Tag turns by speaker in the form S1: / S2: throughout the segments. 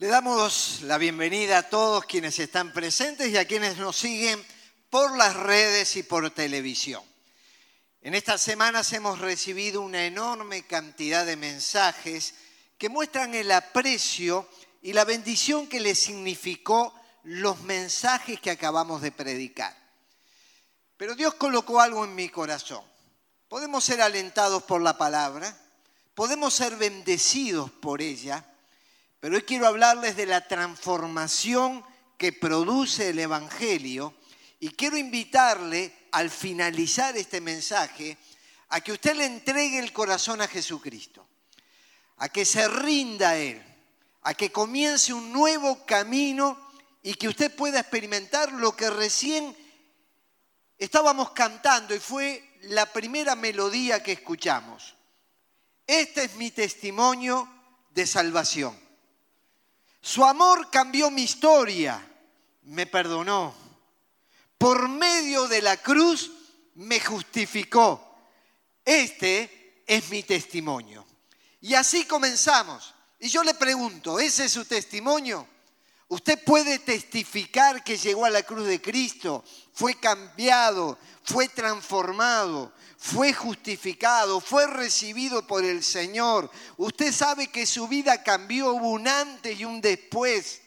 S1: Le damos la bienvenida a todos quienes están presentes y a quienes nos siguen por las redes y por televisión. En estas semanas hemos recibido una enorme cantidad de mensajes que muestran el aprecio y la bendición que les significó los mensajes que acabamos de predicar. Pero Dios colocó algo en mi corazón. Podemos ser alentados por la palabra, podemos ser bendecidos por ella, pero hoy quiero hablarles de la transformación que produce el Evangelio y quiero invitarle al finalizar este mensaje a que usted le entregue el corazón a Jesucristo, a que se rinda a Él, a que comience un nuevo camino y que usted pueda experimentar lo que recién estábamos cantando y fue la primera melodía que escuchamos. Este es mi testimonio de salvación. Su amor cambió mi historia, me perdonó. Por medio de la cruz me justificó. Este es mi testimonio. Y así comenzamos. Y yo le pregunto, ¿ese es su testimonio? Usted puede testificar que llegó a la cruz de Cristo, fue cambiado, fue transformado, fue justificado, fue recibido por el Señor. Usted sabe que su vida cambió, un antes y un después.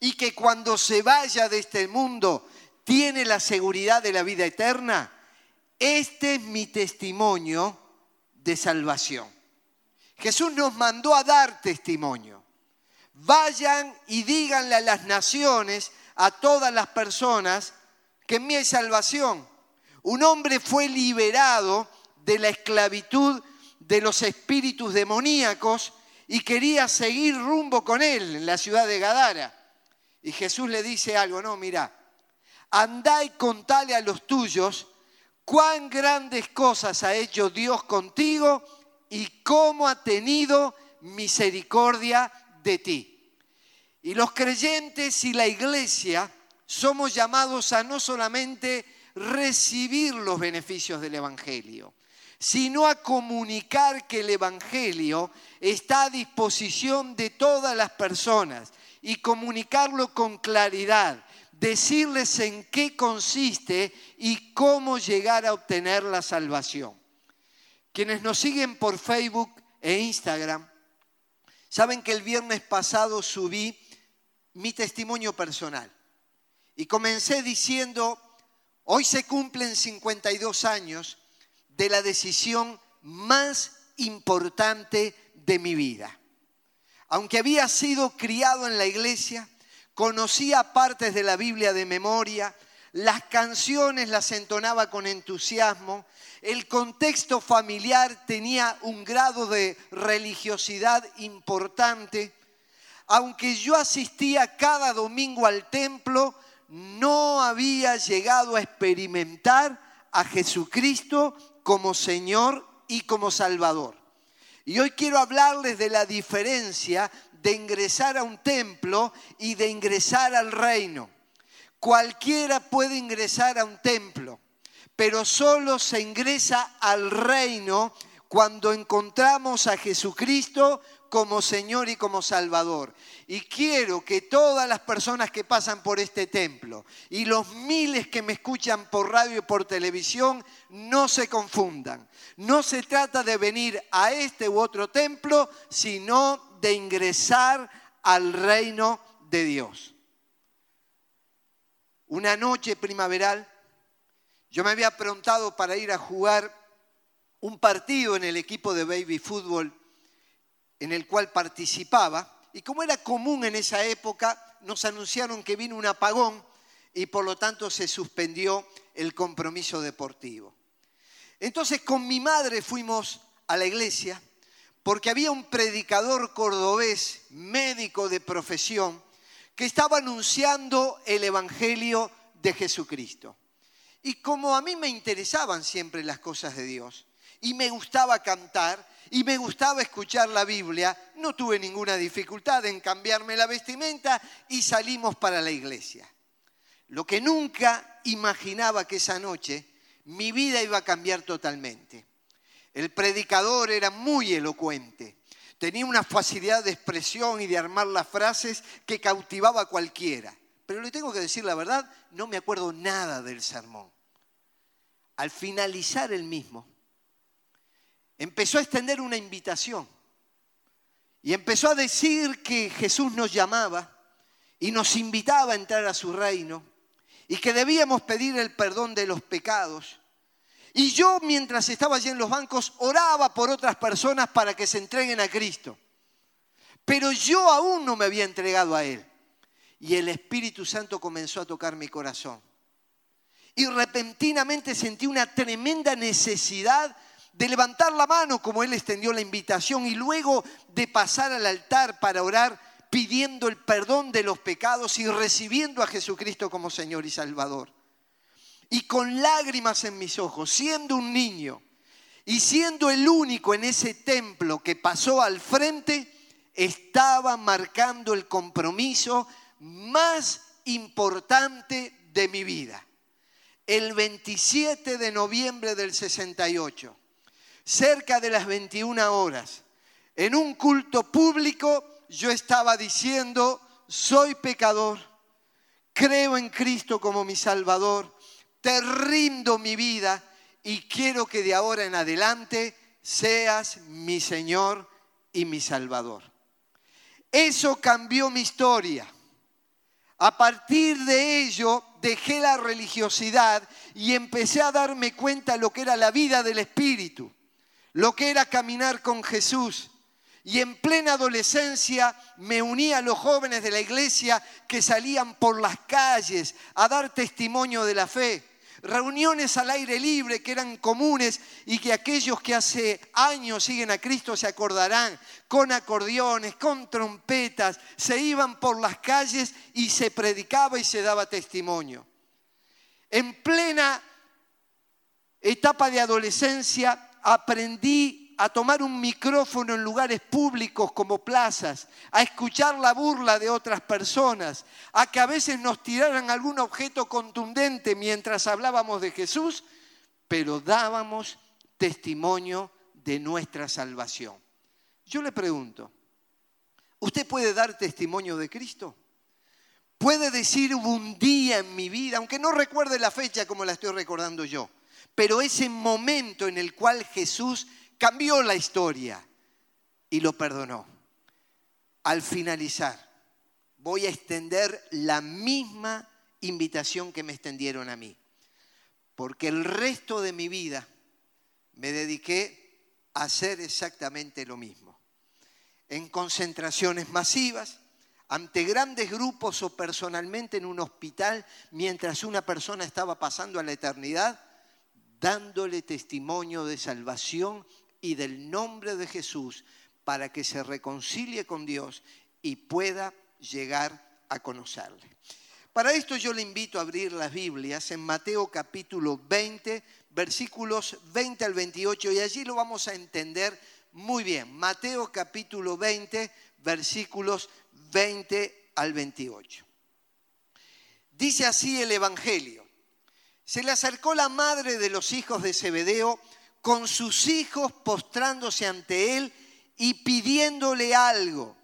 S1: Y que cuando se vaya de este mundo tiene la seguridad de la vida eterna. Este es mi testimonio de salvación. Jesús nos mandó a dar testimonio. Vayan y díganle a las naciones, a todas las personas, que en mí hay salvación. Un hombre fue liberado de la esclavitud de los espíritus demoníacos y quería seguir rumbo con él en la ciudad de Gadara. Y Jesús le dice algo, no, mira, andá y contale a los tuyos cuán grandes cosas ha hecho Dios contigo y cómo ha tenido misericordia de ti. Y los creyentes y la iglesia somos llamados a no solamente recibir los beneficios del Evangelio, sino a comunicar que el Evangelio está a disposición de todas las personas y comunicarlo con claridad, decirles en qué consiste y cómo llegar a obtener la salvación. Quienes nos siguen por Facebook e Instagram, saben que el viernes pasado subí mi testimonio personal y comencé diciendo Hoy se cumplen 52 años de la decisión más importante de mi vida. Aunque había sido criado en la iglesia, conocía partes de la Biblia de memoria, las canciones las entonaba con entusiasmo, el contexto familiar tenía un grado de religiosidad importante, aunque yo asistía cada domingo al templo, no había llegado a experimentar a Jesucristo como Señor y como Salvador. Y hoy quiero hablarles de la diferencia de ingresar a un templo y de ingresar al reino. Cualquiera puede ingresar a un templo, pero solo se ingresa al reino cuando encontramos a Jesucristo como Señor y como Salvador. Y quiero que todas las personas que pasan por este templo y los miles que me escuchan por radio y por televisión no se confundan. No se trata de venir a este u otro templo, sino de ingresar al reino de Dios. Una noche primaveral, yo me había preguntado para ir a jugar un partido en el equipo de baby fútbol en el cual participaba. Y como era común en esa época, nos anunciaron que vino un apagón y por lo tanto se suspendió el compromiso deportivo. Entonces con mi madre fuimos a la iglesia porque había un predicador cordobés, médico de profesión, que estaba anunciando el Evangelio de Jesucristo. Y como a mí me interesaban siempre las cosas de Dios y me gustaba cantar, y me gustaba escuchar la Biblia, no tuve ninguna dificultad en cambiarme la vestimenta y salimos para la iglesia. Lo que nunca imaginaba que esa noche mi vida iba a cambiar totalmente. El predicador era muy elocuente, Tenía una facilidad de expresión y de armar las frases que cautivaba a cualquiera. Pero le tengo que decir la verdad, no me acuerdo nada del sermón. Al finalizar el mismo, empezó a extender una invitación y empezó a decir que Jesús nos llamaba y nos invitaba a entrar a su reino y que debíamos pedir el perdón de los pecados. Y yo mientras estaba allí en los bancos oraba por otras personas para que se entreguen a Cristo. Pero yo aún no me había entregado a Él. Y el Espíritu Santo comenzó a tocar mi corazón. Y repentinamente sentí una tremenda necesidad de levantar la mano como Él extendió la invitación y luego de pasar al altar para orar pidiendo el perdón de los pecados y recibiendo a Jesucristo como Señor y Salvador. Y con lágrimas en mis ojos, siendo un niño y siendo el único en ese templo que pasó al frente, estaba marcando el compromiso más importante de mi vida. El 27 de noviembre del 68, cerca de las 21 horas, en un culto público, yo estaba diciendo, soy pecador, creo en Cristo como mi Salvador, te rindo mi vida y quiero que de ahora en adelante seas mi Señor y mi Salvador. Eso cambió mi historia. A partir de ello dejé la religiosidad y empecé a darme cuenta de lo que era la vida del Espíritu, lo que era caminar con Jesús. Y en plena adolescencia me uní a los jóvenes de la iglesia que salían por las calles a dar testimonio de la fe reuniones al aire libre que eran comunes y que aquellos que hace años siguen a Cristo se acordarán, con acordeones, con trompetas, se iban por las calles y se predicaba y se daba testimonio. En plena etapa de adolescencia aprendí a tomar un micrófono en lugares públicos como plazas, a escuchar la burla de otras personas, a que a veces nos tiraran algún objeto contundente mientras hablábamos de Jesús, pero dábamos testimonio de nuestra salvación. Yo le pregunto, ¿usted puede dar testimonio de Cristo? ¿Puede decir hubo un día en mi vida, aunque no recuerde la fecha como la estoy recordando yo, pero ese momento en el cual Jesús cambió la historia y lo perdonó. Al finalizar, voy a extender la misma invitación que me extendieron a mí, porque el resto de mi vida me dediqué a hacer exactamente lo mismo. En concentraciones masivas, ante grandes grupos o personalmente en un hospital mientras una persona estaba pasando a la eternidad, dándole testimonio de salvación y del nombre de Jesús para que se reconcilie con Dios y pueda llegar a conocerle. Para esto yo le invito a abrir las Biblias en Mateo capítulo 20, versículos 20 al 28, y allí lo vamos a entender muy bien. Mateo capítulo 20, versículos 20 al 28. Dice así el Evangelio. Se le acercó la madre de los hijos de Zebedeo, con sus hijos postrándose ante él y pidiéndole algo.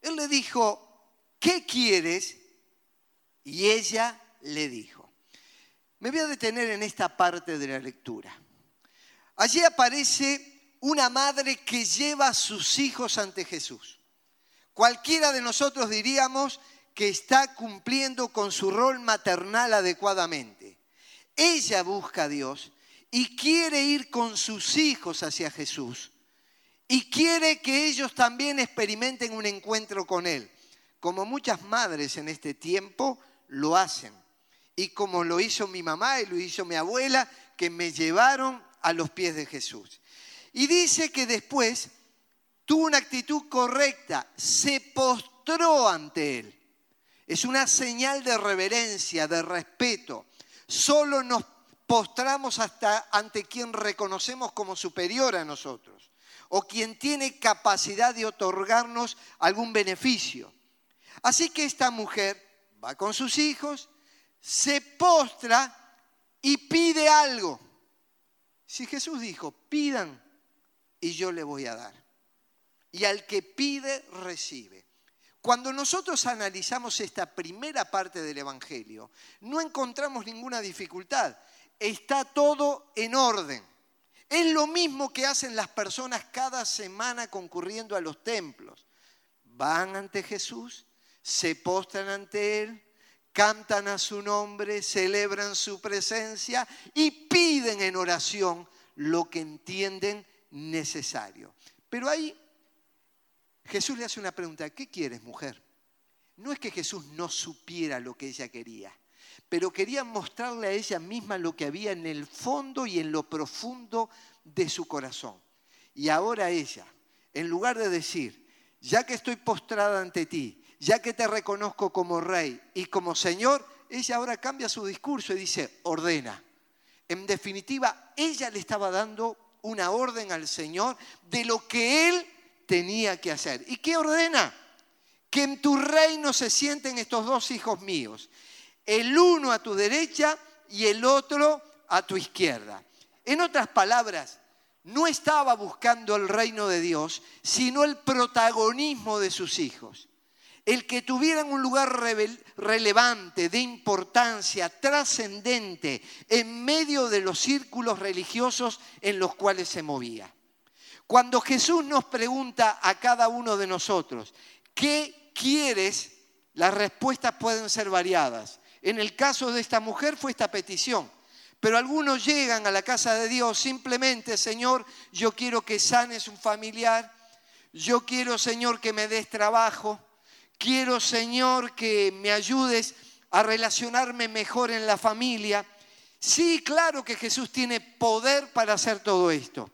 S1: Él le dijo, ¿qué quieres? Y ella le dijo. Me voy a detener en esta parte de la lectura. Allí aparece una madre que lleva a sus hijos ante Jesús. Cualquiera de nosotros diríamos que está cumpliendo con su rol maternal adecuadamente. Ella busca a Dios y quiere ir con sus hijos hacia Jesús. Y quiere que ellos también experimenten un encuentro con Él, como muchas madres en este tiempo lo hacen. Y como lo hizo mi mamá y lo hizo mi abuela, que me llevaron a los pies de Jesús. Y dice que después tuvo una actitud correcta, se postró ante Él. Es una señal de reverencia, de respeto. Solo nos postramos hasta ante quien reconocemos como superior a nosotros o quien tiene capacidad de otorgarnos algún beneficio. Así que esta mujer va con sus hijos, se postra y pide algo. Si Jesús dijo, pidan y yo le voy a dar. y al que pide, recibe. Cuando nosotros analizamos esta primera parte del Evangelio, no encontramos ninguna dificultad. Está todo en orden. Es lo mismo que hacen las personas cada semana concurriendo a los templos. Van ante Jesús, se postran ante Él, cantan a su nombre, celebran su presencia y piden en oración lo que entienden necesario. Pero ahí Jesús le hace una pregunta, ¿qué quieres mujer? No es que Jesús no supiera lo que ella quería, pero quería mostrarle a ella misma lo que había en el fondo y en lo profundo de su corazón. Y ahora ella, en lugar de decir, ya que estoy postrada ante ti, ya que te reconozco como rey y como Señor, ella ahora cambia su discurso y dice, ordena. En definitiva, ella le estaba dando una orden al Señor de lo que Él tenía que hacer. ¿Y qué ordena? Que en tu reino se sienten estos dos hijos míos, el uno a tu derecha y el otro a tu izquierda. En otras palabras, no estaba buscando el reino de Dios, sino el protagonismo de sus hijos. El que tuvieran un lugar relevante, de importancia, trascendente, en medio de los círculos religiosos en los cuales se movía. Cuando Jesús nos pregunta a cada uno de nosotros, ¿qué quieres? Las respuestas pueden ser variadas. En el caso de esta mujer fue esta petición. Pero algunos llegan a la casa de Dios simplemente, Señor, yo quiero que sanes un familiar, yo quiero, Señor, que me des trabajo, quiero, Señor, que me ayudes a relacionarme mejor en la familia. Sí, claro que Jesús tiene poder para hacer todo esto.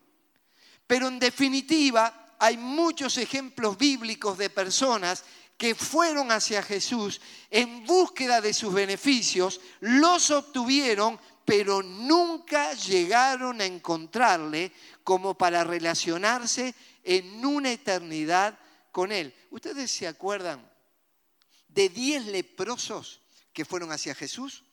S1: Pero en definitiva, hay muchos ejemplos bíblicos de personas que fueron hacia Jesús en búsqueda de sus beneficios, los obtuvieron, pero nunca llegaron a encontrarle como para relacionarse en una eternidad con Él. ¿Ustedes se acuerdan de diez leprosos que fueron hacia Jesús?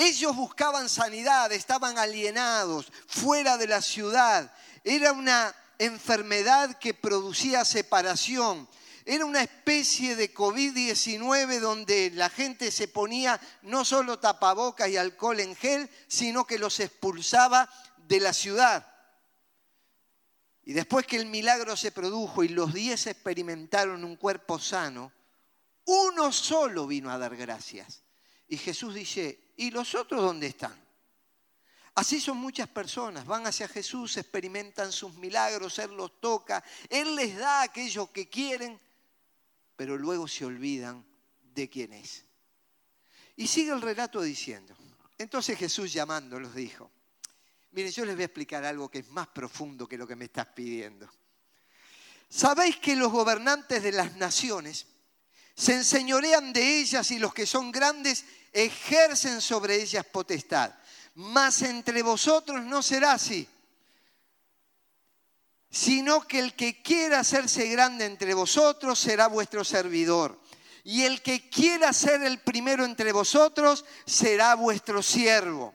S1: Ellos buscaban sanidad, estaban alienados, fuera de la ciudad, era una enfermedad que producía separación. Era una especie de COVID-19 donde la gente se ponía no solo tapabocas y alcohol en gel, sino que los expulsaba de la ciudad. Y después que el milagro se produjo y los diez experimentaron un cuerpo sano, uno solo vino a dar gracias. Y Jesús dice, ¿y los otros dónde están? Así son muchas personas, van hacia Jesús, experimentan sus milagros, Él los toca, Él les da aquello que quieren, pero luego se olvidan de quién es. Y sigue el relato diciendo, entonces Jesús llamándolos dijo, miren, yo les voy a explicar algo que es más profundo que lo que me estás pidiendo. Sabéis que los gobernantes de las naciones se enseñorean de ellas y los que son grandes ejercen sobre ellas potestad mas entre vosotros no será así, sino que el que quiera hacerse grande entre vosotros será vuestro servidor. Y el que quiera ser el primero entre vosotros será vuestro siervo.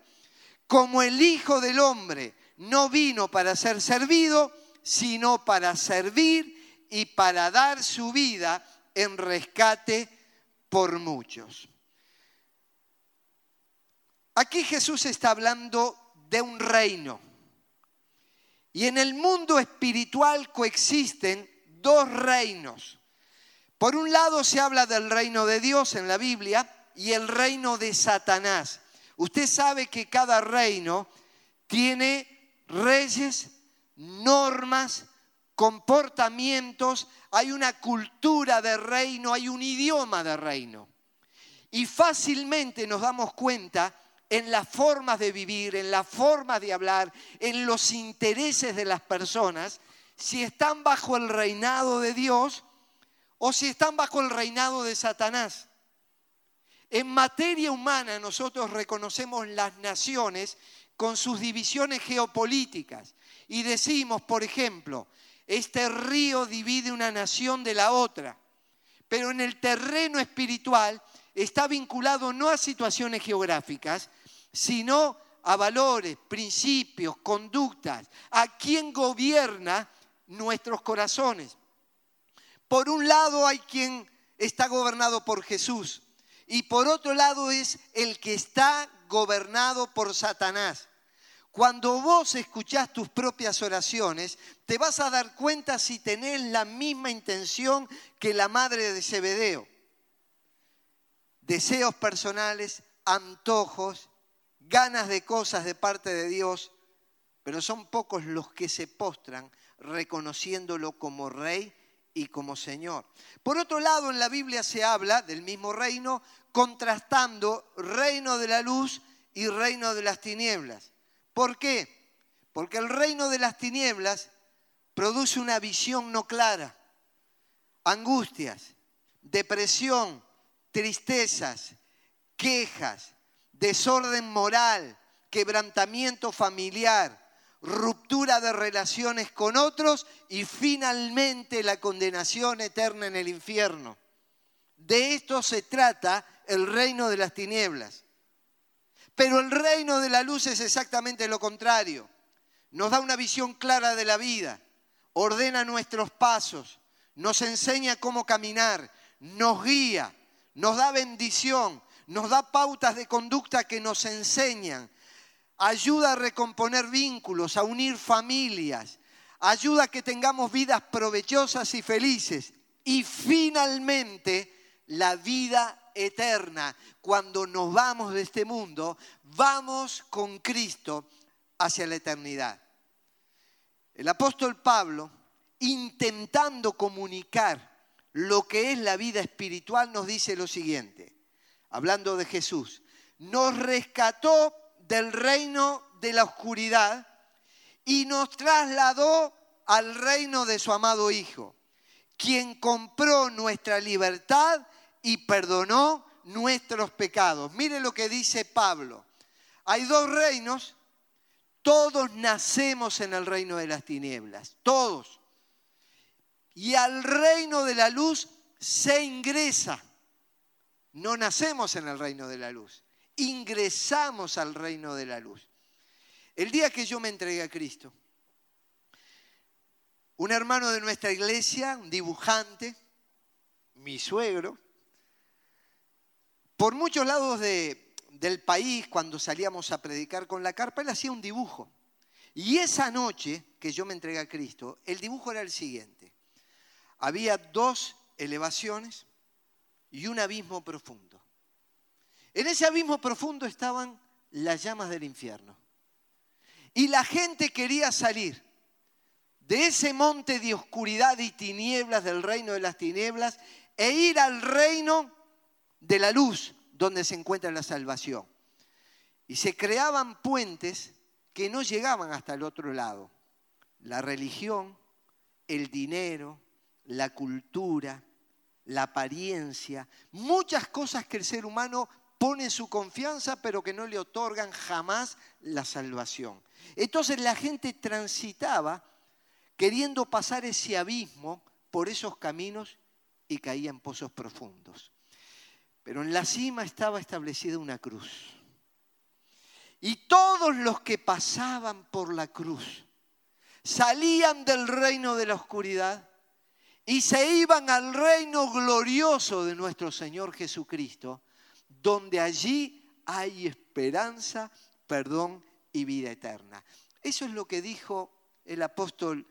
S1: Como el Hijo del Hombre no vino para ser servido, sino para servir y para dar su vida en rescate por muchos. Aquí Jesús está hablando de un reino. Y en el mundo espiritual coexisten dos reinos. Por un lado se habla del reino de Dios en la Biblia y el reino de Satanás. Usted sabe que cada reino tiene reyes, normas, comportamientos, hay una cultura de reino, hay un idioma de reino. Y fácilmente nos damos cuenta en las formas de vivir, en la forma de hablar, en los intereses de las personas, si están bajo el reinado de Dios o si están bajo el reinado de Satanás. En materia humana nosotros reconocemos las naciones con sus divisiones geopolíticas y decimos, por ejemplo, este río divide una nación de la otra, pero en el terreno espiritual está vinculado no a situaciones geográficas, sino a valores, principios, conductas, a quien gobierna nuestros corazones. Por un lado hay quien está gobernado por Jesús y por otro lado es el que está gobernado por Satanás. Cuando vos escuchás tus propias oraciones, te vas a dar cuenta si tenés la misma intención que la madre de Zebedeo. Deseos personales, antojos, ganas de cosas de parte de Dios, pero son pocos los que se postran reconociéndolo como rey y como Señor. Por otro lado, en la Biblia se habla del mismo reino, contrastando reino de la luz y reino de las tinieblas. ¿Por qué? Porque el reino de las tinieblas produce una visión no clara, angustias, depresión, tristezas, quejas, desorden moral, quebrantamiento familiar, ruptura de relaciones con otros y finalmente la condenación eterna en el infierno. De esto se trata el reino de las tinieblas. Pero el reino de la luz es exactamente lo contrario. Nos da una visión clara de la vida, ordena nuestros pasos, nos enseña cómo caminar, nos guía, nos da bendición, nos da pautas de conducta que nos enseñan, ayuda a recomponer vínculos, a unir familias, ayuda a que tengamos vidas provechosas y felices. Y finalmente, la vida eterna. Cuando nos vamos de este mundo, vamos con Cristo hacia la eternidad. El apóstol Pablo, intentando comunicar lo que es la vida espiritual, nos dice lo siguiente, hablando de Jesús, nos rescató del reino de la oscuridad y nos trasladó al reino de su amado Hijo, quien compró nuestra libertad y perdonó nuestros pecados. Mire lo que dice Pablo. Hay dos reinos, todos nacemos en el reino de las tinieblas, todos. Y al reino de la luz se ingresa. No nacemos en el reino de la luz, ingresamos al reino de la luz. El día que yo me entregué a Cristo, un hermano de nuestra iglesia, un dibujante, mi suegro, por muchos lados del país, cuando salíamos a predicar con la carpa, él hacía un dibujo. Y esa noche que yo me entregué a Cristo, el dibujo era el siguiente. Había dos elevaciones y un abismo profundo. En ese abismo profundo estaban las llamas del infierno. Y la gente quería salir de ese monte de oscuridad y tinieblas del reino de las tinieblas e ir al reino de la luz donde se encuentra la salvación. Y se creaban puentes que no llegaban hasta el otro lado. La religión, el dinero, la cultura, la apariencia, muchas cosas que el ser humano pone su confianza pero que no le otorgan jamás la salvación. Entonces la gente transitaba queriendo pasar ese abismo por esos caminos y caía en pozos profundos. Pero en la cima estaba establecida una cruz. Y todos los que pasaban por la cruz salían del reino de la oscuridad y se iban al reino glorioso de nuestro Señor Jesucristo, donde allí hay esperanza, perdón y vida eterna. Eso es lo que dijo el apóstol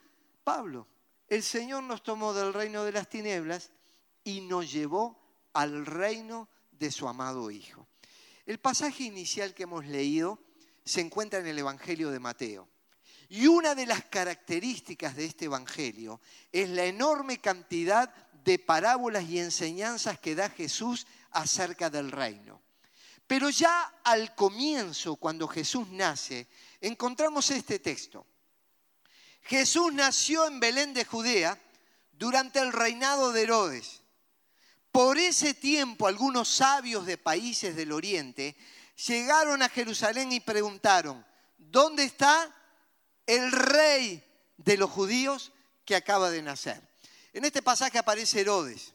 S1: Pablo. El Señor nos tomó del reino de las tinieblas y nos llevó al reino de su amado Hijo. El pasaje inicial que hemos leído se encuentra en el Evangelio de Mateo. Y una de las características de este Evangelio es la enorme cantidad de parábolas y enseñanzas que da Jesús acerca del reino. Pero ya al comienzo, cuando Jesús nace, encontramos este texto. Jesús nació en Belén de Judea durante el reinado de Herodes. Por ese tiempo algunos sabios de países del oriente llegaron a Jerusalén y preguntaron, ¿dónde está el rey de los judíos que acaba de nacer? En este pasaje aparece Herodes,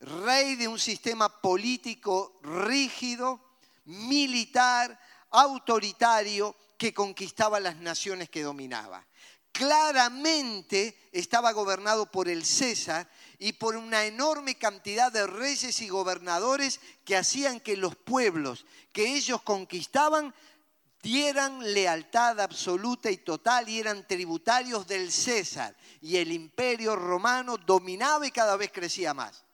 S1: rey de un sistema político rígido, militar, autoritario, que conquistaba las naciones que dominaba claramente estaba gobernado por el César y por una enorme cantidad de reyes y gobernadores que hacían que los pueblos que ellos conquistaban dieran lealtad absoluta y total y eran tributarios del César. Y el imperio romano dominaba y cada vez crecía más.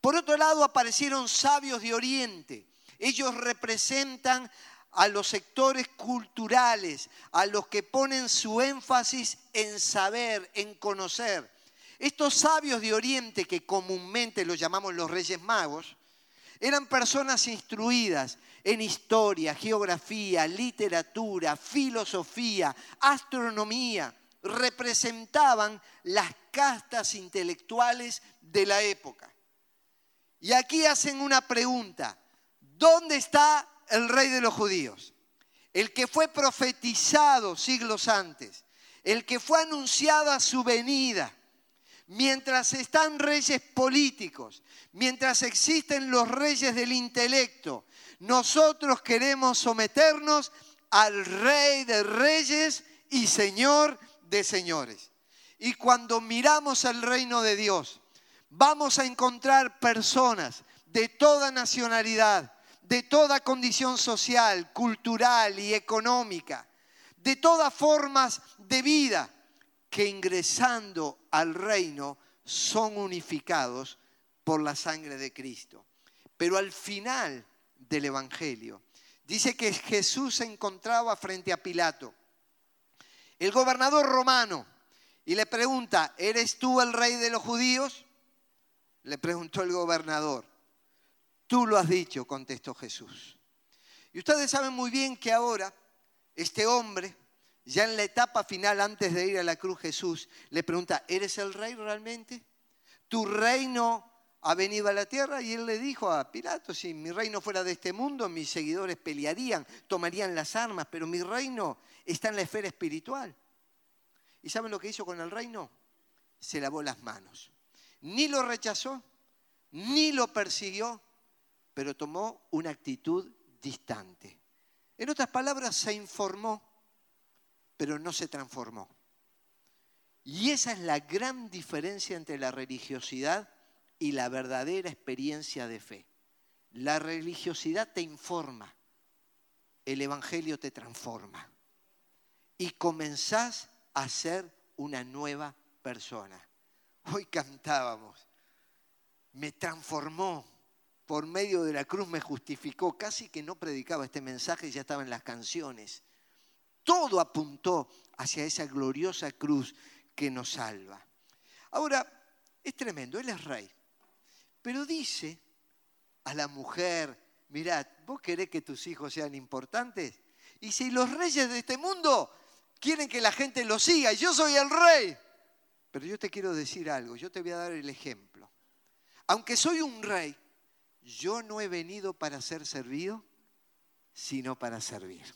S1: Por otro lado aparecieron sabios de Oriente. Ellos representan a los sectores culturales, a los que ponen su énfasis en saber, en conocer. Estos sabios de Oriente, que comúnmente los llamamos los Reyes Magos, eran personas instruidas en historia, geografía, literatura, filosofía, astronomía. Representaban las castas intelectuales de la época. Y aquí hacen una pregunta. ¿Dónde está el rey de los judíos? El que fue profetizado siglos antes, el que fue anunciada su venida. Mientras están reyes políticos, mientras existen los reyes del intelecto, nosotros queremos someternos al rey de reyes y señor de señores. Y cuando miramos al reino de Dios, vamos a encontrar personas de toda nacionalidad, de toda condición social, cultural y económica, de todas formas de vida, que ingresando al reino son unificados por la sangre de Cristo. Pero al final del Evangelio dice que Jesús se encontraba frente a Pilato, el gobernador romano, y le pregunta, ¿eres tú el rey de los judíos? Le preguntó el gobernador. Tú lo has dicho, contestó Jesús. Y ustedes saben muy bien que ahora este hombre, ya en la etapa final antes de ir a la cruz, Jesús le pregunta, ¿eres el rey realmente? ¿Tu reino ha venido a la tierra? Y él le dijo a Pilato, si mi reino fuera de este mundo, mis seguidores pelearían, tomarían las armas, pero mi reino está en la esfera espiritual. ¿Y saben lo que hizo con el reino? Se lavó las manos ni lo rechazó, ni lo persiguió, pero tomó una actitud distante. En otras palabras, se informó, pero no se transformó. Y esa es la gran diferencia entre la religiosidad y la verdadera experiencia de fe. La religiosidad te informa, el Evangelio te transforma. Y comenzás a ser una nueva persona. Hoy cantábamos, me transformó, por medio de la cruz me justificó, casi que no predicaba este mensaje, ya estaba en las canciones. Todo apuntó hacia esa gloriosa cruz que nos salva. Ahora, es tremendo, Él es rey, pero dice a la mujer, mirad, vos querés que tus hijos sean importantes, y si los reyes de este mundo quieren que la gente los siga, y yo soy el rey, pero yo te quiero decir algo, yo te voy a dar el ejemplo. Aunque soy un rey, yo no he venido para ser servido, sino para servir.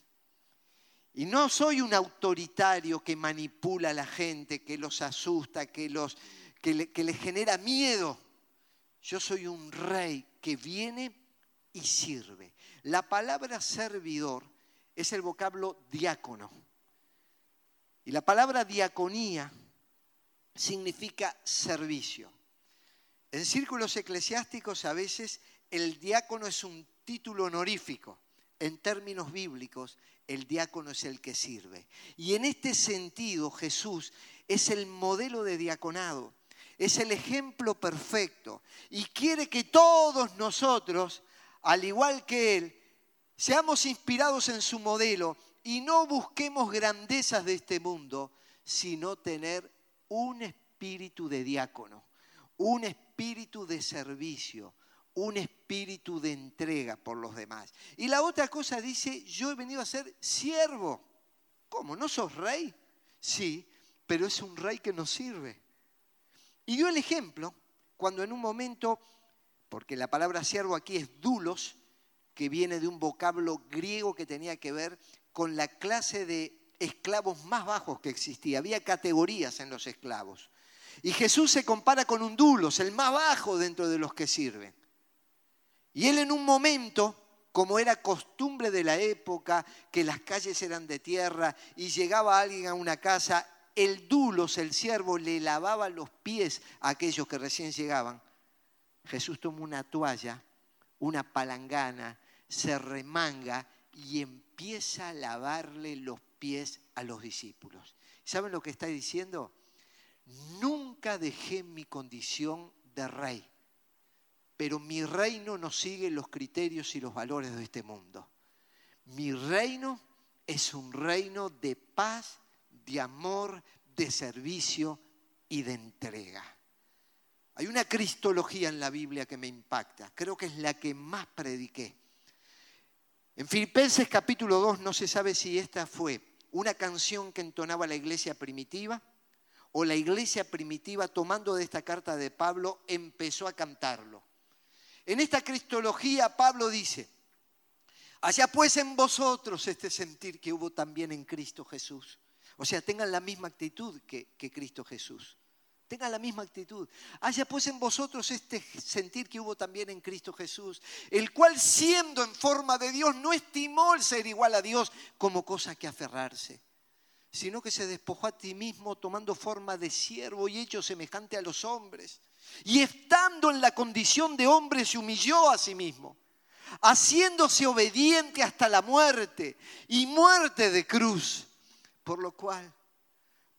S1: Y no soy un autoritario que manipula a la gente, que los asusta, que, los, que, le, les genera miedo. Yo soy un rey que viene y sirve. La palabra servidor es el vocablo diácono. Y la palabra diaconía significa servicio. En círculos eclesiásticos a veces el diácono es un título honorífico. En términos bíblicos, el diácono es el que sirve. Y en este sentido Jesús es el modelo de diaconado, es el ejemplo perfecto y quiere que todos nosotros, al igual que Él, seamos inspirados en su modelo y no busquemos grandezas de este mundo, sino tener un espíritu de diácono, un espíritu de servicio, un espíritu de entrega por los demás. Y la otra cosa dice, yo he venido a ser siervo. ¿Cómo? ¿No sos rey? Sí, pero es un rey que nos sirve. Y dio el ejemplo cuando en un momento, porque la palabra siervo aquí es dulos, que viene de un vocablo griego que tenía que ver con la clase de esclavos más bajos que existía. Había categorías en los esclavos. Y Jesús se compara con un dulos, el más bajo dentro de los que sirven. Y él en un momento, como era costumbre de la época, que las calles eran de tierra y llegaba alguien a una casa, el dulos, el siervo, le lavaba los pies a aquellos que recién llegaban, Jesús toma una toalla, una palangana, se remanga y empieza a lavarle los pies a los discípulos. ¿Saben lo que está diciendo? Nunca dejé mi condición de rey, pero mi reino no sigue los criterios y los valores de este mundo. Mi reino es un reino de paz, de amor, de servicio y de entrega. Hay una cristología en la Biblia que me impacta, creo que es la que más prediqué. En Filipenses capítulo 2 no se sabe si esta fue una canción que entonaba la iglesia primitiva o la iglesia primitiva tomando de esta carta de Pablo empezó a cantarlo. En esta cristología Pablo dice, allá pues en vosotros este sentir que hubo también en Cristo Jesús. O sea, tengan la misma actitud que, que Cristo Jesús. Tengan la misma actitud. Haya pues en vosotros este sentir que hubo también en Cristo Jesús, el cual siendo en forma de Dios no estimó el ser igual a Dios como cosa que aferrarse, sino que se despojó a ti mismo tomando forma de siervo y hecho semejante a los hombres. Y estando en la condición de hombre se humilló a sí mismo, haciéndose obediente hasta la muerte y muerte de cruz, por lo cual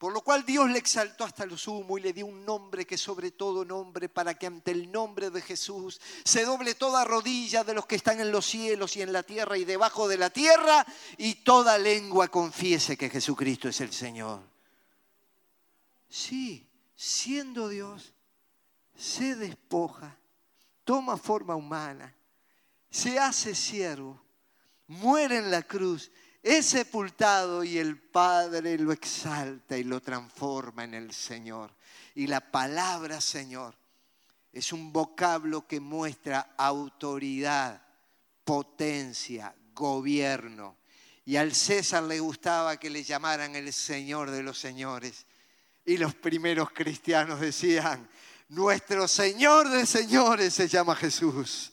S1: por lo cual Dios le exaltó hasta lo sumo y le dio un nombre que sobre todo nombre, para que ante el nombre de Jesús se doble toda rodilla de los que están en los cielos y en la tierra y debajo de la tierra, y toda lengua confiese que Jesucristo es el Señor. Sí, siendo Dios, se despoja, toma forma humana, se hace siervo, muere en la cruz es sepultado y el Padre lo exalta y lo transforma en el Señor. Y la palabra Señor es un vocablo que muestra autoridad, potencia, gobierno. Y al César le gustaba que le llamaran el Señor de los Señores. Y los primeros cristianos decían, nuestro Señor de señores se llama Jesús.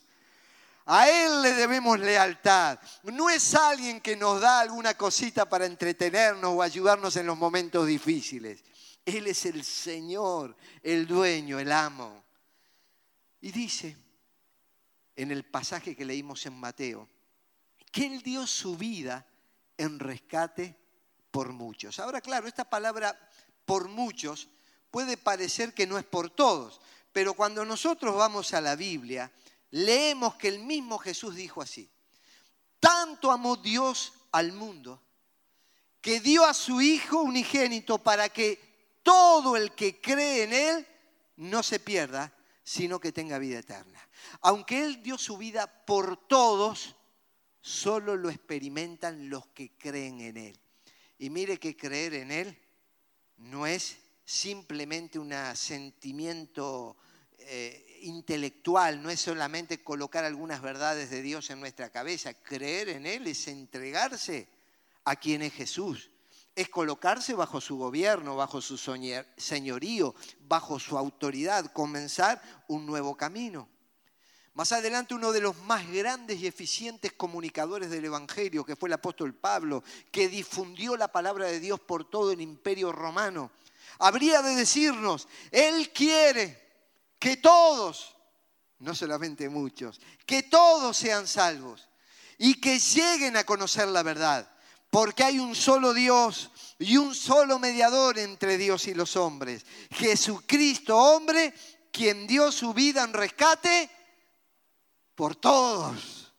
S1: A Él le debemos lealtad. No es alguien que nos da alguna cosita para entretenernos o ayudarnos en los momentos difíciles. Él es el Señor, el dueño, el amo. Y dice en el pasaje que leímos en Mateo, que Él dio su vida en rescate por muchos. Ahora, claro, esta palabra por muchos puede parecer que no es por todos, pero cuando nosotros vamos a la Biblia, leemos que el mismo Jesús dijo así, tanto amó Dios al mundo que dio a su Hijo unigénito para que todo el que cree en Él no se pierda, sino que tenga vida eterna. Aunque Él dio su vida por todos, solo lo experimentan los que creen en Él. Y mire que creer en Él no es simplemente un sentimiento eh, intelectual, no es solamente colocar algunas verdades de Dios en nuestra cabeza. Creer en Él es entregarse a quien es Jesús. Es colocarse bajo su gobierno, bajo su señorío, bajo su autoridad, comenzar un nuevo camino. Más adelante uno de los más grandes y eficientes comunicadores del Evangelio, que fue el apóstol Pablo, que difundió la palabra de Dios por todo el imperio romano, habría de decirnos, Él quiere que todos, no solamente muchos, que todos sean salvos y que lleguen a conocer la verdad, porque hay un solo Dios y un solo mediador entre Dios y los hombres, Jesucristo hombre, quien dio su vida en rescate por todos,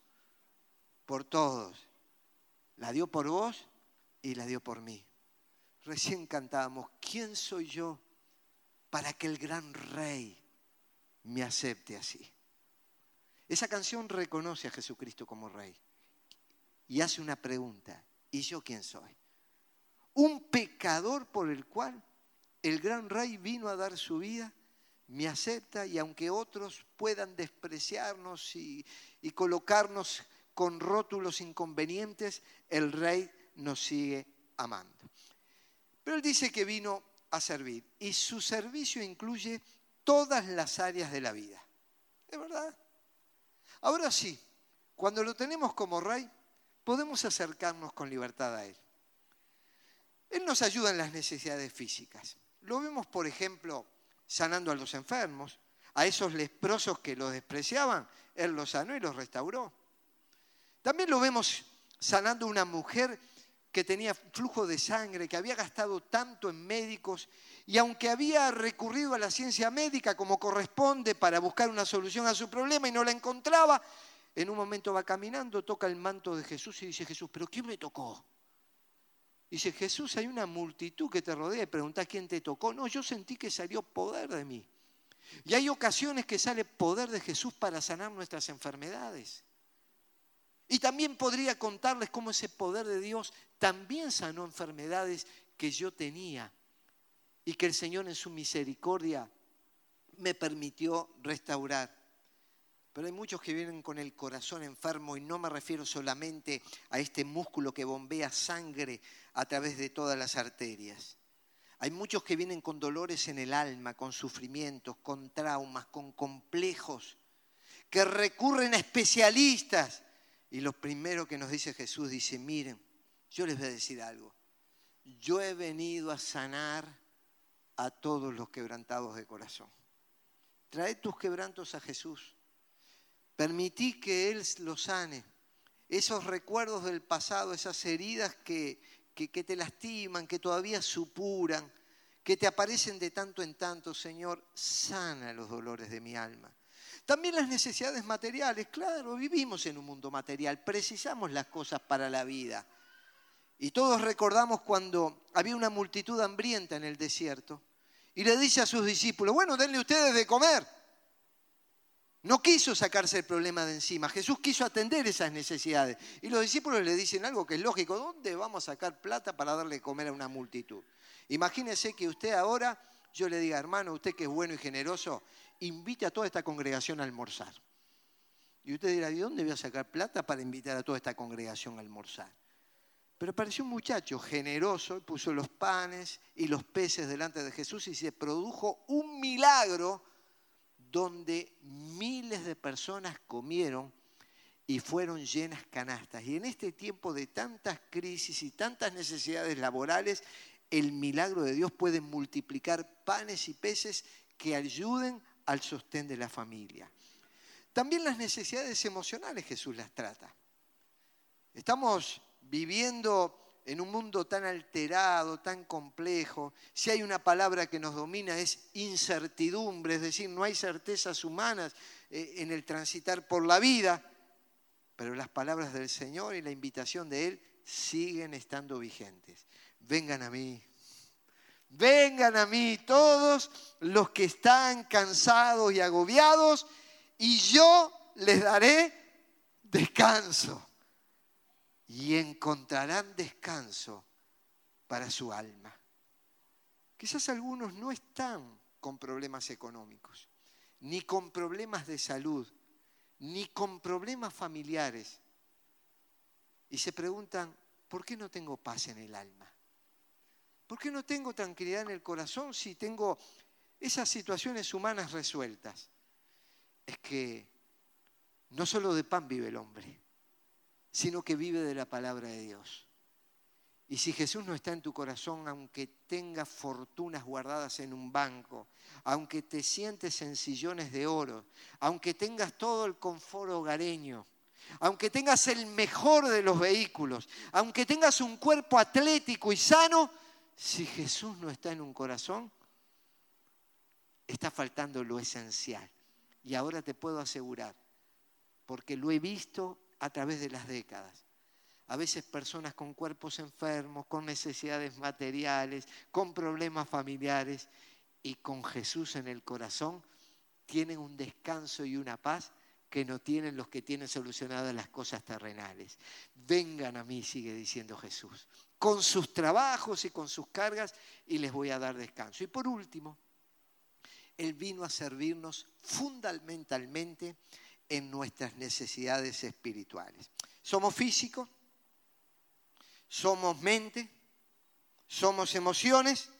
S1: por todos. La dio por vos y la dio por mí. Recién cantábamos, ¿quién soy yo para que el gran rey me acepte así. Esa canción reconoce a Jesucristo como rey y hace una pregunta, ¿y yo quién soy? Un pecador por el cual el gran rey vino a dar su vida, me acepta y aunque otros puedan despreciarnos y, colocarnos con rótulos inconvenientes, el rey nos sigue amando. Pero él dice que vino a servir y su servicio incluye todas las áreas de la vida. ¿Es verdad? Ahora sí, cuando lo tenemos como rey, podemos acercarnos con libertad a Él. Él nos ayuda en las necesidades físicas. Lo vemos, por ejemplo, sanando a los enfermos, a esos leprosos que los despreciaban, Él los sanó y los restauró. También lo vemos sanando a una mujer que tenía flujo de sangre, que había gastado tanto en médicos y aunque había recurrido a la ciencia médica como corresponde para buscar una solución a su problema y no la encontraba, en un momento va caminando, toca el manto de Jesús y dice Jesús, pero ¿quién me tocó? Dice Jesús, hay una multitud que te rodea y pregunta quién te tocó. No, yo sentí que salió poder de mí. Y hay ocasiones que sale poder de Jesús para sanar nuestras enfermedades. Y también podría contarles cómo ese poder de Dios también sanó enfermedades que yo tenía y que el Señor en su misericordia me permitió restaurar. Pero hay muchos que vienen con el corazón enfermo y no me refiero solamente a este músculo que bombea sangre a través de todas las arterias. Hay muchos que vienen con dolores en el alma, con sufrimientos, con traumas, con complejos, que recurren a especialistas. Y lo primero que nos dice Jesús dice, miren, yo les voy a decir algo. Yo he venido a sanar a todos los quebrantados de corazón. Trae tus quebrantos a Jesús. Permití que Él los sane. Esos recuerdos del pasado, esas heridas que, que, te lastiman, que todavía supuran, que te aparecen de tanto en tanto, Señor, sana los dolores de mi alma. También las necesidades materiales, claro, vivimos en un mundo material, precisamos las cosas para la vida. Y todos recordamos cuando había una multitud hambrienta en el desierto y le dice a sus discípulos, bueno, denle ustedes de comer. No quiso sacarse el problema de encima. Jesús quiso atender esas necesidades. Y los discípulos le dicen algo que es lógico. ¿Dónde vamos a sacar plata para darle de comer a una multitud? Imagínese que usted ahora, yo le diga, hermano, usted que es bueno y generoso, invite a toda esta congregación a almorzar. Y usted dirá, ¿de dónde voy a sacar plata para invitar a toda esta congregación a almorzar? Pero apareció un muchacho generoso y puso los panes y los peces delante de Jesús y se produjo un milagro donde miles de personas comieron y fueron llenas canastas. Y en este tiempo de tantas crisis y tantas necesidades laborales, el milagro de Dios puede multiplicar panes y peces que ayuden al sostén de la familia. También las necesidades emocionales Jesús las trata. Estamos viviendo en un mundo tan alterado, tan complejo, si hay una palabra que nos domina es incertidumbre, es decir, no hay certezas humanas eh, en el transitar por la vida, pero las palabras del Señor y la invitación de Él siguen estando vigentes. Vengan a mí, vengan a mí todos los que están cansados y agobiados, y yo les daré descanso y encontrarán descanso para su alma. Quizás algunos no están con problemas económicos, ni con problemas de salud, ni con problemas familiares. Y se preguntan, ¿por qué no tengo paz en el alma? ¿Por qué no tengo tranquilidad en el corazón si tengo esas situaciones humanas resueltas? Es que no solo de pan vive el hombre, sino que vive de la palabra de Dios. Y si Jesús no está en tu corazón, aunque tengas fortunas guardadas en un banco, aunque te sientes en sillones de oro, aunque tengas todo el confort hogareño, aunque tengas el mejor de los vehículos, aunque tengas un cuerpo atlético y sano, si Jesús no está en un corazón, está faltando lo esencial. Y ahora te puedo asegurar, porque lo he visto a través de las décadas. A veces personas con cuerpos enfermos, con necesidades materiales, con problemas familiares y con Jesús en el corazón, tienen un descanso y una paz que no tienen los que tienen solucionadas las cosas terrenales. Vengan a mí, sigue diciendo Jesús, con sus trabajos y con sus cargas y les voy a dar descanso. Y por último, Él vino a servirnos fundamentalmente en nuestras necesidades espirituales. Somos físicos, somos mente, somos emociones,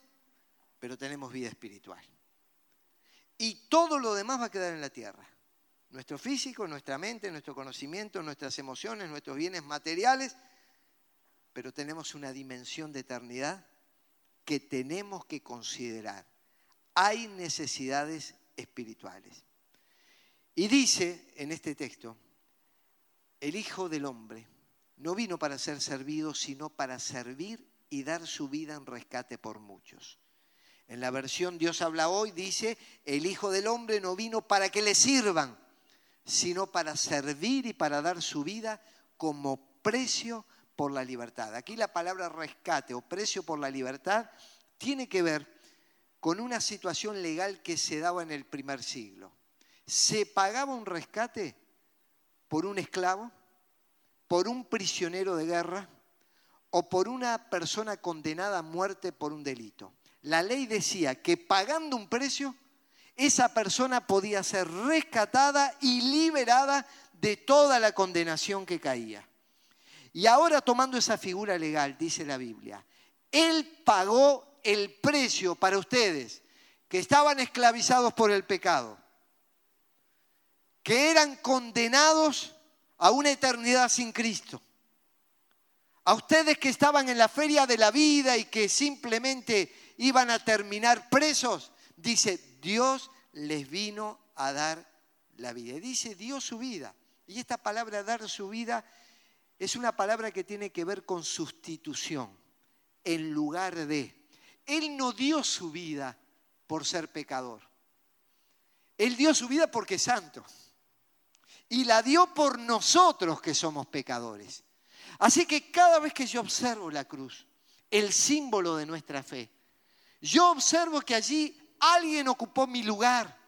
S1: pero tenemos vida espiritual. Y todo lo demás va a quedar en la tierra. Nuestro físico, nuestra mente, nuestro conocimiento, nuestras emociones, nuestros bienes materiales, pero tenemos una dimensión de eternidad que tenemos que considerar. Hay necesidades espirituales. Y dice en este texto, el Hijo del Hombre no vino para ser servido, sino para servir y dar su vida en rescate por muchos. En la versión Dios habla hoy dice, el Hijo del Hombre no vino para que le sirvan, sino para servir y para dar su vida como precio por la libertad. Aquí la palabra rescate o precio por la libertad tiene que ver con una situación legal que se daba en el primer siglo. Se pagaba un rescate por un esclavo, por un prisionero de guerra o por una persona condenada a muerte por un delito. La ley decía que pagando un precio, esa persona podía ser rescatada y liberada de toda la condenación que caía. Y ahora tomando esa figura legal, dice la Biblia, Él pagó el precio para ustedes que estaban esclavizados por el pecado, que eran condenados a una eternidad sin Cristo. A ustedes que estaban en la feria de la vida y que simplemente iban a terminar presos, dice, Dios les vino a dar la vida. dice, dio su vida. Y esta palabra dar su vida es una palabra que tiene que ver con sustitución, en lugar de. Él no dio su vida por ser pecador. Él dio su vida porque es santo. Y la dio por nosotros que somos pecadores. Así que cada vez que yo observo la cruz, el símbolo de nuestra fe, yo observo que allí alguien ocupó mi lugar,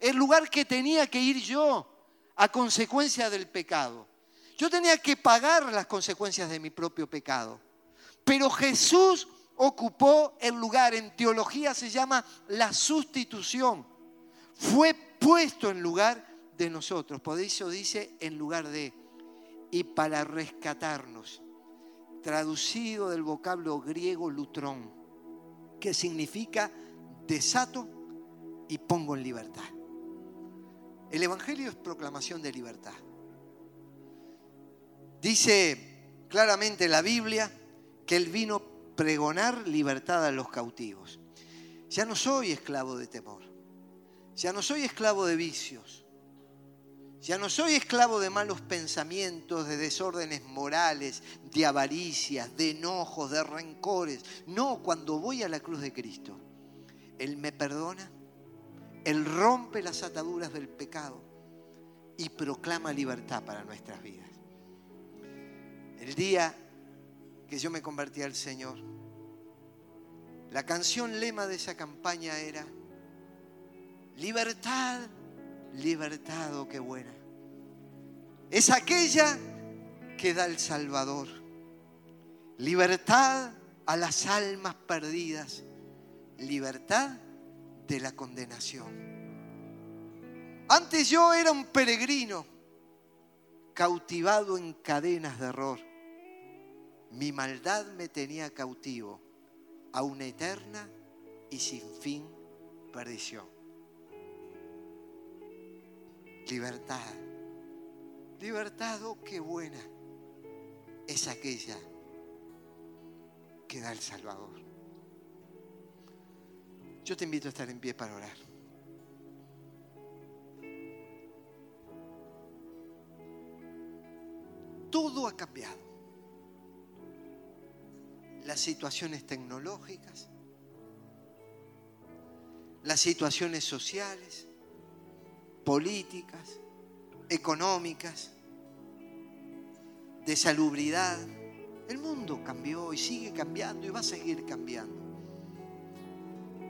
S1: el lugar que tenía que ir yo a consecuencia del pecado. Yo tenía que pagar las consecuencias de mi propio pecado. Pero Jesús ocupó el lugar, en teología se llama la sustitución. Fue puesto en lugar de nosotros, por eso dice en lugar de, y para rescatarnos, traducido del vocablo griego lutrón, que significa desato y pongo en libertad. El Evangelio es proclamación de libertad. Dice claramente la Biblia que Él vino pregonar libertad a los cautivos. Ya no soy esclavo de temor. Ya no soy esclavo de vicios. Ya no soy esclavo de malos pensamientos, de desórdenes morales, de avaricias, de enojos, de rencores. No, cuando voy a la cruz de Cristo, Él me perdona, Él rompe las ataduras del pecado y proclama libertad para nuestras vidas. El día que yo me convertí al Señor. La canción lema de esa campaña era, libertad, libertad, oh qué buena. Es aquella que da el Salvador. Libertad a las almas perdidas. Libertad de la condenación. Antes yo era un peregrino, cautivado en cadenas de error mi maldad me tenía cautivo a una eterna y sin fin perdición. Libertad. Libertad, oh, qué buena es aquella que da el Salvador. Yo te invito a estar en pie para orar. Todo ha cambiado las situaciones tecnológicas, las situaciones sociales, políticas, económicas, de salubridad. El mundo cambió y sigue cambiando y va a seguir cambiando.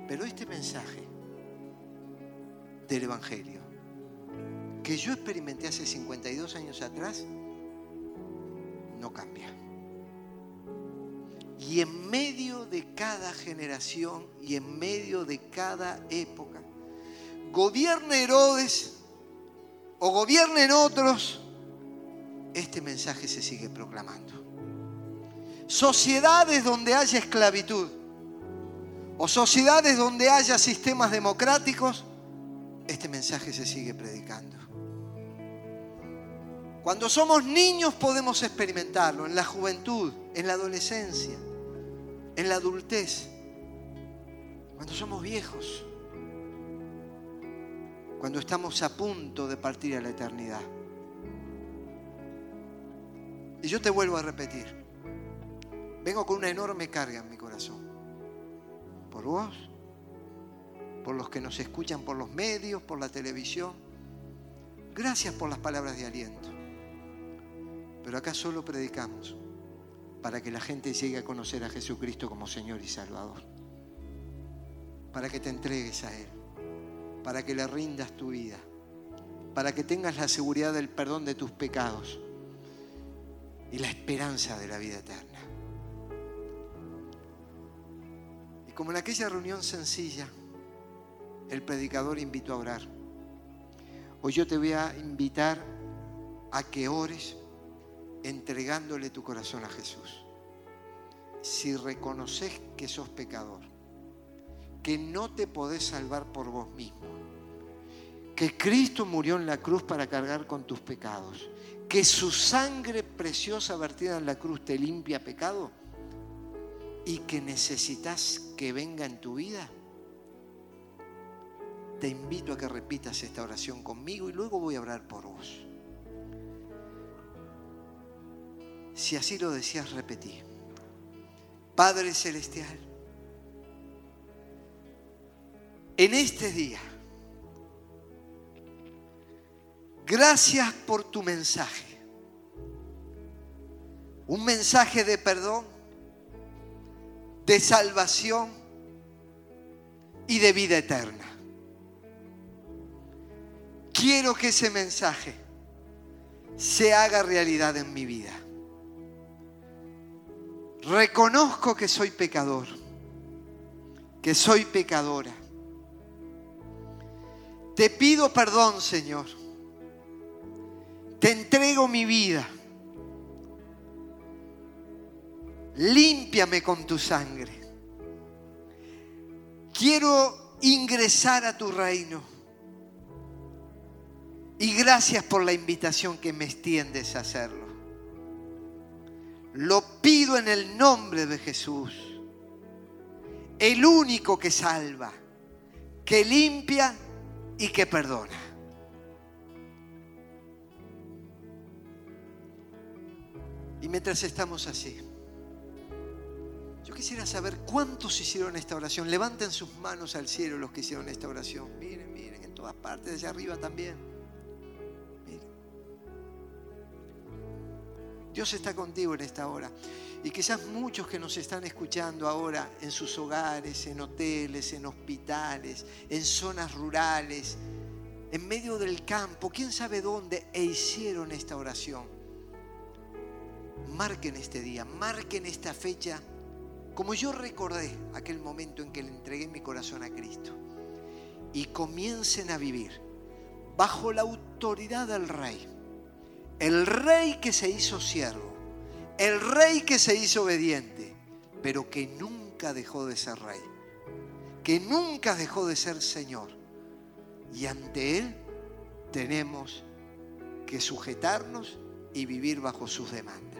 S1: Pero este mensaje del Evangelio, que yo experimenté hace 52 años atrás, no cambia. Y en medio de cada generación y en medio de cada época, gobierne Herodes o gobiernen otros, este mensaje se sigue proclamando. Sociedades donde haya esclavitud o sociedades donde haya sistemas democráticos, este mensaje se sigue predicando. Cuando somos niños podemos experimentarlo, en la juventud, en la adolescencia en la adultez, cuando somos viejos, cuando estamos a punto de partir a la eternidad. Y yo te vuelvo a repetir, vengo con una enorme carga en mi corazón. Por vos, por los que nos escuchan por los medios, por la televisión. Gracias por las palabras de aliento. Pero acá solo predicamos para que la gente llegue a conocer a Jesucristo como Señor y Salvador. Para que te entregues a Él. Para que le rindas tu vida. Para que tengas la seguridad del perdón de tus pecados y la esperanza de la vida eterna. Y como en aquella reunión sencilla, el predicador invitó a orar. Hoy yo te voy a invitar a que ores entregándole tu corazón a Jesús. Si reconoces que sos pecador, que no te podés salvar por vos mismo, que Cristo murió en la cruz para cargar con tus pecados, que su sangre preciosa vertida en la cruz te limpia pecado y que necesitas que venga en tu vida, te invito a que repitas esta oración conmigo y luego voy a orar por vos. Si así lo decías, repetí. Padre Celestial, en este día, Gracias por tu mensaje. Un mensaje de perdón, de salvación y de vida eterna. Quiero que ese mensaje se haga realidad en mi vida. Reconozco que soy pecador, que soy pecadora. Te pido perdón, Señor te entrego mi vida. Límpiame con tu sangre. Quiero ingresar a tu reino. Y gracias por la invitación que me extiendes a hacerlo. Lo pido en el nombre de Jesús. El único que salva, que limpia y que perdona. Y mientras estamos así, yo quisiera saber cuántos hicieron esta oración. Levanten sus manos al cielo los que hicieron esta oración. Miren, miren, en todas partes, allá arriba también. Dios está contigo en esta hora. Y quizás muchos que nos están escuchando ahora en sus hogares, en hoteles, en hospitales, en zonas rurales, en medio del campo, quién sabe dónde, e hicieron esta oración marquen este día, marquen esta fecha, como yo recordé aquel momento en que le entregué mi corazón a Cristo. Y comiencen a vivir bajo la autoridad del Rey. El Rey que se hizo siervo, el Rey que se hizo obediente, pero que nunca dejó de ser Rey, que nunca dejó de ser Señor. Y ante Él tenemos que sujetarnos y vivir bajo sus demandas.